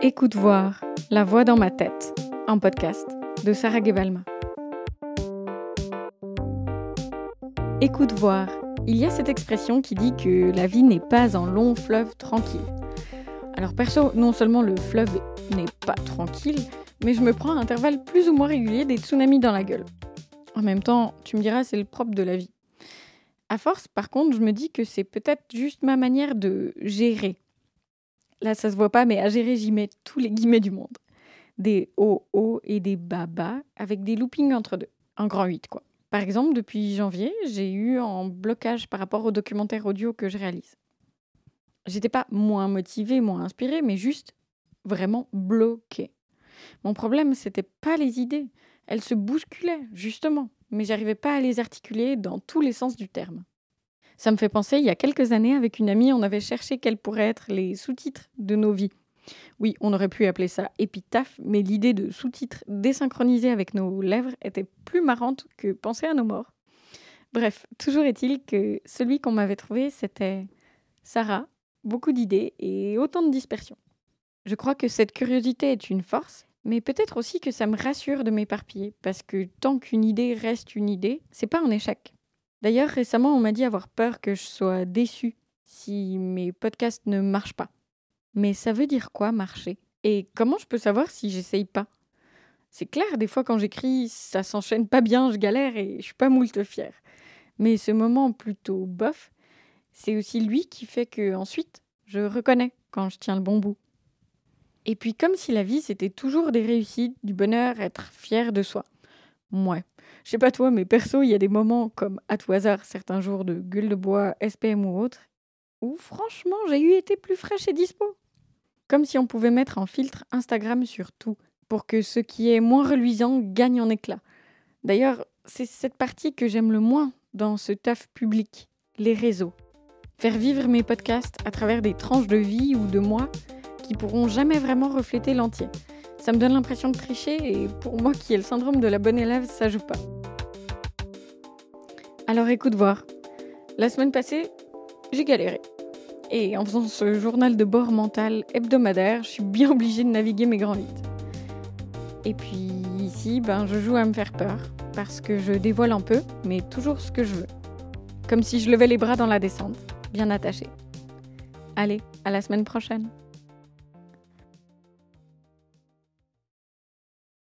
Écoute voir, la voix dans ma tête, un podcast de Sarah Gebalma. Écoute voir, il y a cette expression qui dit que la vie n'est pas un long fleuve tranquille. Alors perso, non seulement le fleuve n'est pas tranquille, mais je me prends à intervalles plus ou moins réguliers des tsunamis dans la gueule. En même temps, tu me diras, c'est le propre de la vie. À force, par contre, je me dis que c'est peut-être juste ma manière de gérer Là, ça se voit pas, mais à gérer, j'y mets tous les guillemets du monde. Des hauts hauts et des bas bas, avec des loopings entre deux. Un grand 8, quoi. Par exemple, depuis janvier, j'ai eu un blocage par rapport au documentaire audio que je réalise. J'étais pas moins motivée, moins inspirée, mais juste vraiment bloquée. Mon problème, c'était pas les idées. Elles se bousculaient, justement, mais j'arrivais pas à les articuler dans tous les sens du terme. Ça me fait penser, il y a quelques années, avec une amie, on avait cherché quels pourraient être les sous-titres de nos vies. Oui, on aurait pu appeler ça épitaphe, mais l'idée de sous-titres désynchronisés avec nos lèvres était plus marrante que penser à nos morts. Bref, toujours est-il que celui qu'on m'avait trouvé, c'était Sarah, beaucoup d'idées et autant de dispersion. Je crois que cette curiosité est une force, mais peut-être aussi que ça me rassure de m'éparpiller, parce que tant qu'une idée reste une idée, c'est pas un échec. D'ailleurs, récemment, on m'a dit avoir peur que je sois déçue si mes podcasts ne marchent pas. Mais ça veut dire quoi marcher? Et comment je peux savoir si j'essaye pas? C'est clair, des fois quand j'écris, ça s'enchaîne pas bien, je galère et je suis pas moult fière. Mais ce moment plutôt bof, c'est aussi lui qui fait que ensuite, je reconnais quand je tiens le bon bout. Et puis comme si la vie c'était toujours des réussites, du bonheur, être fier de soi. Mouais. Je sais pas toi, mais perso, il y a des moments comme à tout hasard, certains jours de gueule de bois, SPM ou autre, où franchement j'ai eu été plus fraîche et dispo. Comme si on pouvait mettre un filtre Instagram sur tout, pour que ce qui est moins reluisant gagne en éclat. D'ailleurs, c'est cette partie que j'aime le moins dans ce taf public, les réseaux. Faire vivre mes podcasts à travers des tranches de vie ou de moi qui pourront jamais vraiment refléter l'entier. Ça me donne l'impression de tricher et pour moi qui ai le syndrome de la bonne élève, ça joue pas. Alors écoute voir. La semaine passée, j'ai galéré. Et en faisant ce journal de bord mental hebdomadaire, je suis bien obligée de naviguer mes grands litres. Et puis ici, ben, je joue à me faire peur, parce que je dévoile un peu, mais toujours ce que je veux. Comme si je levais les bras dans la descente, bien attaché. Allez, à la semaine prochaine.